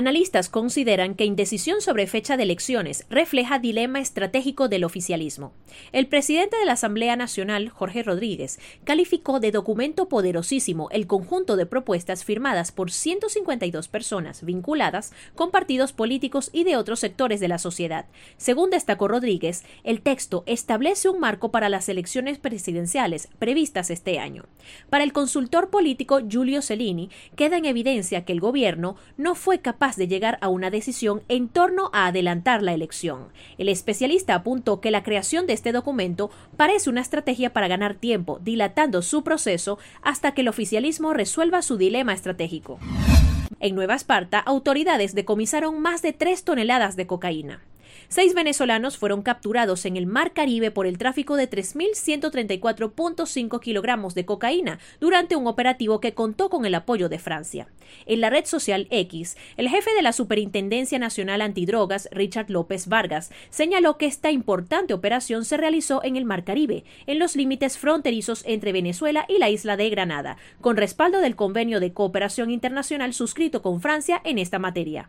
Analistas consideran que indecisión sobre fecha de elecciones refleja dilema estratégico del oficialismo. El presidente de la Asamblea Nacional, Jorge Rodríguez, calificó de documento poderosísimo el conjunto de propuestas firmadas por 152 personas vinculadas con partidos políticos y de otros sectores de la sociedad. Según destacó Rodríguez, el texto establece un marco para las elecciones presidenciales previstas este año. Para el consultor político Giulio Cellini, queda en evidencia que el gobierno no fue capaz de llegar a una decisión en torno a adelantar la elección. El especialista apuntó que la creación de este documento parece una estrategia para ganar tiempo, dilatando su proceso hasta que el oficialismo resuelva su dilema estratégico. En Nueva Esparta, autoridades decomisaron más de tres toneladas de cocaína. Seis venezolanos fueron capturados en el Mar Caribe por el tráfico de 3.134.5 kilogramos de cocaína durante un operativo que contó con el apoyo de Francia. En la red social X, el jefe de la Superintendencia Nacional Antidrogas, Richard López Vargas, señaló que esta importante operación se realizó en el Mar Caribe, en los límites fronterizos entre Venezuela y la isla de Granada, con respaldo del convenio de cooperación internacional suscrito con Francia en esta materia.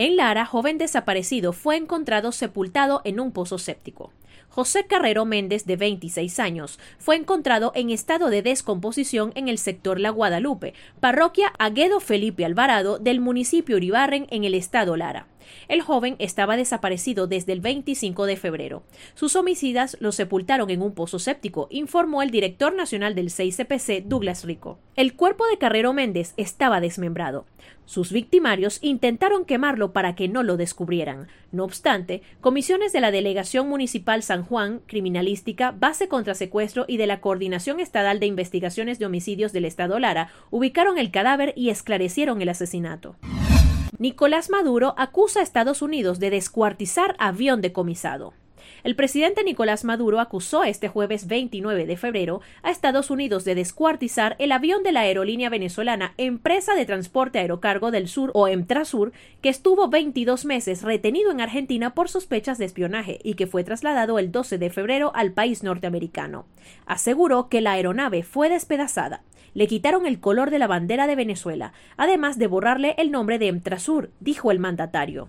En Lara, joven desaparecido fue encontrado sepultado en un pozo séptico. José Carrero Méndez, de 26 años, fue encontrado en estado de descomposición en el sector La Guadalupe, parroquia Aguedo Felipe Alvarado del municipio Uribarren en el estado Lara. El joven estaba desaparecido desde el 25 de febrero. Sus homicidas lo sepultaron en un pozo séptico, informó el director nacional del 6CPC, Douglas Rico. El cuerpo de Carrero Méndez estaba desmembrado. Sus victimarios intentaron quemarlo para que no lo descubrieran. No obstante, comisiones de la Delegación Municipal San Juan, Criminalística, Base contra Secuestro y de la Coordinación Estadal de Investigaciones de Homicidios del Estado Lara ubicaron el cadáver y esclarecieron el asesinato. Nicolás Maduro acusa a Estados Unidos de descuartizar avión decomisado. El presidente Nicolás Maduro acusó este jueves 29 de febrero a Estados Unidos de descuartizar el avión de la aerolínea venezolana Empresa de Transporte Aerocargo del Sur o Emtrasur, que estuvo 22 meses retenido en Argentina por sospechas de espionaje y que fue trasladado el 12 de febrero al país norteamericano. Aseguró que la aeronave fue despedazada. Le quitaron el color de la bandera de Venezuela, además de borrarle el nombre de Emtrasur, dijo el mandatario.